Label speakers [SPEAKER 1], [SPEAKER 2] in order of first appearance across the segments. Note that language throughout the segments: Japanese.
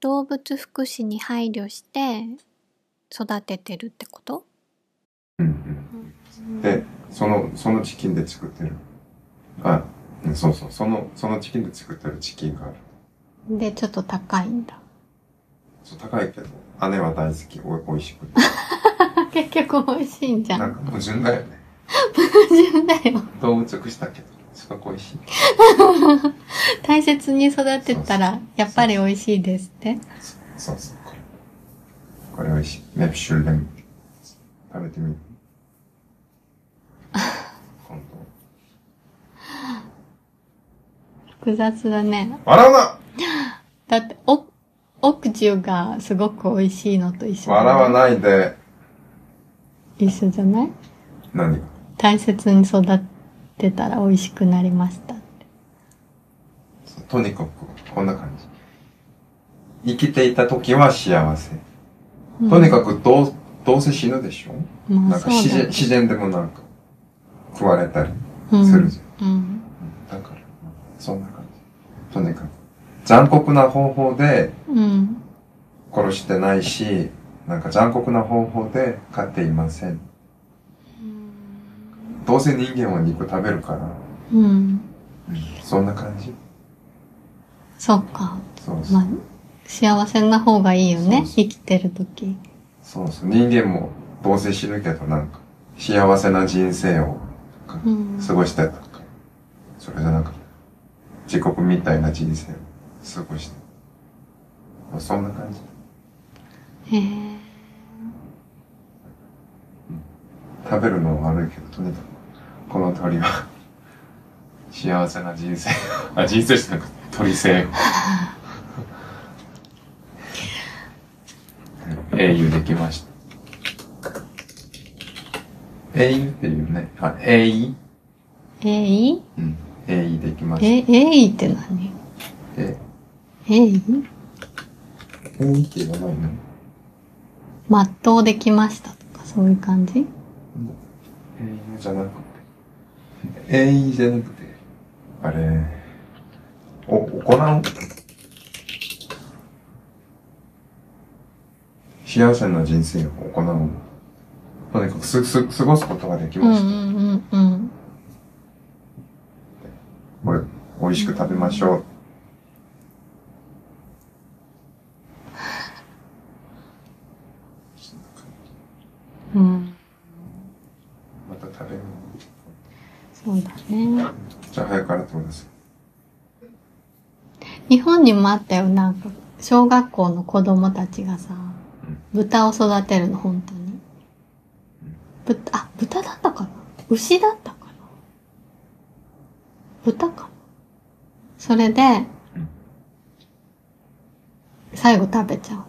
[SPEAKER 1] 動物福祉に配慮して育ててるってこと？
[SPEAKER 2] うんうん。で、その、そのチキンで作ってる。あ、うんそうそう。その、そのチキンで作ってるチキンがある。
[SPEAKER 1] で、ちょっと高いんだ。
[SPEAKER 2] そう、高いけど、姉は大好き。お美味しくて。
[SPEAKER 1] 結局美味しいんじゃん。
[SPEAKER 2] なんか矛盾だよね。
[SPEAKER 1] 矛盾だよ。
[SPEAKER 2] 動物福祉だけど、すごく美味しい。
[SPEAKER 1] 大切に育てたら、やっぱり美味しいですって。
[SPEAKER 2] そうそう、これ。美味しい。メプシュルレム。食べてみる。今
[SPEAKER 1] 複雑だね。
[SPEAKER 2] 度。笑うな
[SPEAKER 1] だって、お、奥中がすごく美味しいのと一緒
[SPEAKER 2] 笑わないで。
[SPEAKER 1] 一緒じゃない？
[SPEAKER 2] 何？が
[SPEAKER 1] 大切に育てたら美味しくなりました
[SPEAKER 2] とにかく、こんな感じ。生きていた時は幸せ。とにかくどう、どうせ死ぬでしょ？
[SPEAKER 1] まあ
[SPEAKER 2] なんか自然、自然でもなんか、食われたり
[SPEAKER 1] うん
[SPEAKER 2] するじゃん。
[SPEAKER 1] うん。
[SPEAKER 2] だから、そんな感じ。とにかく、残酷な方法で
[SPEAKER 1] うん。
[SPEAKER 2] 殺してないし、なんか残酷な方法で飼っていません。どうせ人間は肉食べるから、
[SPEAKER 1] うん。
[SPEAKER 2] うんそんな感じ。
[SPEAKER 1] そっか。
[SPEAKER 2] そうそう。
[SPEAKER 1] まあ、幸せな方がいいよね。
[SPEAKER 2] そうそう
[SPEAKER 1] 生きてる時。
[SPEAKER 2] そうそう。人間もどうせ死ぬけど、なんか、幸せな人生を
[SPEAKER 1] うん。
[SPEAKER 2] 過ごしてたから。それじゃなくて、自国みたいな人生を過ごして。そんな感じ。
[SPEAKER 1] へえ。
[SPEAKER 2] 食べるのは悪いけど、とにかく、この鳥は、幸せな人生。あ、人生じゃなくて、鳥生。英雄できました。英雄？っていうね。あ、英雄
[SPEAKER 1] えい
[SPEAKER 2] うん。英雄できまし
[SPEAKER 1] え、えいって何？
[SPEAKER 2] た。え、
[SPEAKER 1] えい
[SPEAKER 2] 英雄って言わないの
[SPEAKER 1] 全うできましたとか、そういう感じ？
[SPEAKER 2] 英雄じゃなくて。英雄じゃなくて。あれ、お、行う幸せな人生を行う。とにかくす、す、過ごすことができ
[SPEAKER 1] うんう
[SPEAKER 2] ました。
[SPEAKER 1] んうんうん。
[SPEAKER 2] これ、美味しく食べましょう。
[SPEAKER 1] うん。
[SPEAKER 2] また食べる。
[SPEAKER 1] そうだね。
[SPEAKER 2] じゃあ早く洗ってください。
[SPEAKER 1] 日本にもあったよ、なんか、小学校の子供たちがさ、豚を育てるの、本当に。豚、あ、豚だったかな？牛だったかな？豚かな？それで、最後食べちゃう。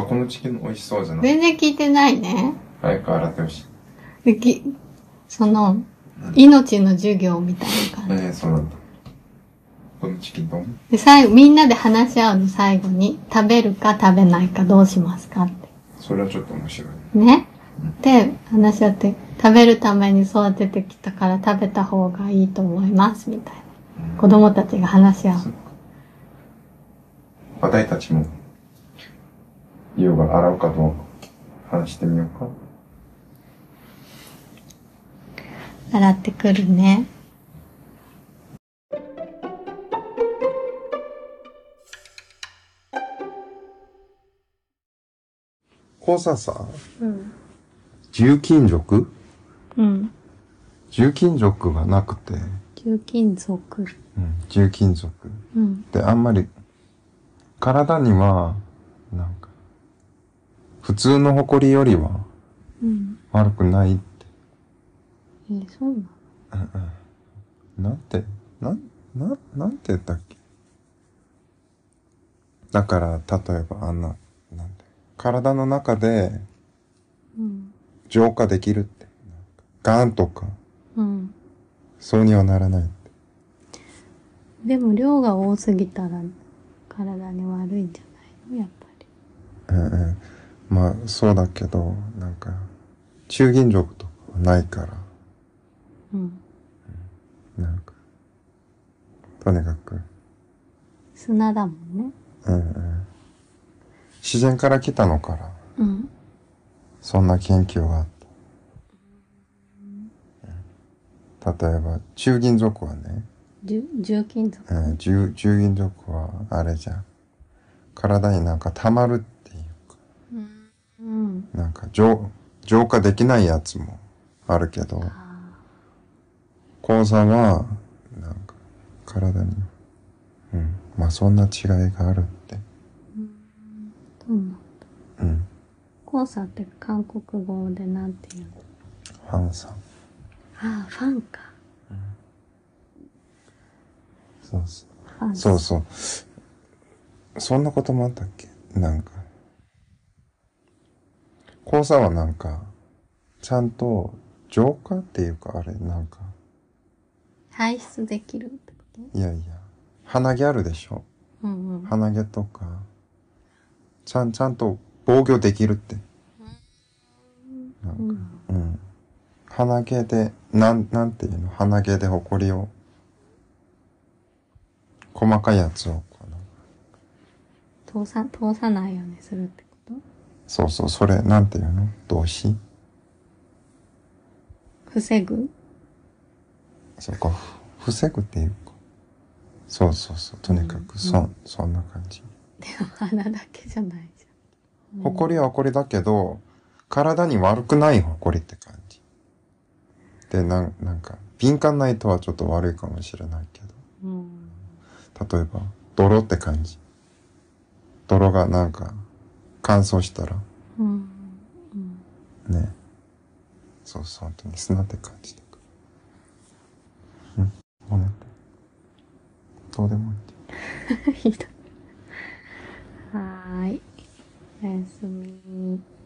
[SPEAKER 2] あ、このチキン美味しそうじゃない？
[SPEAKER 1] 全然聞いてないね。
[SPEAKER 2] 早く洗ってほしい。
[SPEAKER 1] できその、命の授業みたいな感じ。
[SPEAKER 2] ええそうなんだ。このチキンどん
[SPEAKER 1] で、最後、みんなで話し合うの、最後に。食べるか食べないかどうしますかって。
[SPEAKER 2] それはちょっと面白い。
[SPEAKER 1] ね。で、話し合って、食べるために育ててきたから食べた方がいいと思います、みたいな。子供たちが話し合う。
[SPEAKER 2] 私たちも、イオが洗うかどうか話してみようか。
[SPEAKER 1] 洗ってくるね。
[SPEAKER 2] こうささ、
[SPEAKER 1] うん。
[SPEAKER 2] 重金属？
[SPEAKER 1] うん。
[SPEAKER 2] 重金属がなくて、
[SPEAKER 1] 重金属。
[SPEAKER 2] うん、重金属。
[SPEAKER 1] うん。
[SPEAKER 2] で、あんまり、体には、なんか、普通の埃よりは
[SPEAKER 1] うん。
[SPEAKER 2] 悪くないって。
[SPEAKER 1] えーそうなの？
[SPEAKER 2] なんて、なん、な、なんて言ったっけ？だから、例えばあんな、体の中で
[SPEAKER 1] うん。
[SPEAKER 2] 浄化できるって。ガンとか、
[SPEAKER 1] うん。
[SPEAKER 2] そうにはならないって。
[SPEAKER 1] でも量が多すぎたら体に悪いんじゃないの？やっぱり。
[SPEAKER 2] うんうん。まあ、そうだけど、なんか、中銀属とかはないから、
[SPEAKER 1] うん。
[SPEAKER 2] なんか、とにかく、
[SPEAKER 1] 砂だもんね。
[SPEAKER 2] うんうん。自然から来たのから、
[SPEAKER 1] うん。
[SPEAKER 2] そんな研究があった。例えば、中銀属はね、
[SPEAKER 1] 重重金属。
[SPEAKER 2] うん、重重銀属はあれじゃん。体になんか溜まるっていうか、
[SPEAKER 1] うん。
[SPEAKER 2] なんか浄浄化できないやつもあるけど、
[SPEAKER 1] あ
[SPEAKER 2] 鉱山は、なんか、体に、うん、まあそんな違いがあるって。
[SPEAKER 1] ーそうなんだ。
[SPEAKER 2] うん、
[SPEAKER 1] 黄砂って韓国語でなんていうの？
[SPEAKER 2] ファンさん。
[SPEAKER 1] ああ、ファンか。
[SPEAKER 2] そうそう。そうそう。そんなこともあったっけ？なんか。黄砂はなんか、ちゃんと浄化っていうか、あれ、なんか、
[SPEAKER 1] 排出できるってこと？
[SPEAKER 2] いやいや、鼻毛あるでしょ？
[SPEAKER 1] うんうん。
[SPEAKER 2] 鼻毛とか、ちゃん、ちゃんと防御できるって。なんか、うん。鼻毛で、なん、なんていうの？鼻毛でホコリを、細かいやつを、この、
[SPEAKER 1] 通さ、通さないようにするってこと？
[SPEAKER 2] そうそう、それ、なんていうの？動詞？
[SPEAKER 1] 防ぐ？
[SPEAKER 2] そこ、ふ防ぐっていうか。そうそうそう、とにかく、そ、そんな感じ。
[SPEAKER 1] でも鼻だけじゃないじゃん。
[SPEAKER 2] ほこりはほこりだけど、体に悪くないほこりって感じ。で、なん、なんか、敏感な人はちょっと悪いかもしれないけど。
[SPEAKER 1] うん。
[SPEAKER 2] 例えば、泥って感じ。泥がなんか、乾燥したら、
[SPEAKER 1] うん。うん。
[SPEAKER 2] ね。そうそう、本当に砂って感じだから。うん。ごめん。どうでもいい。
[SPEAKER 1] ひどい。Nice to.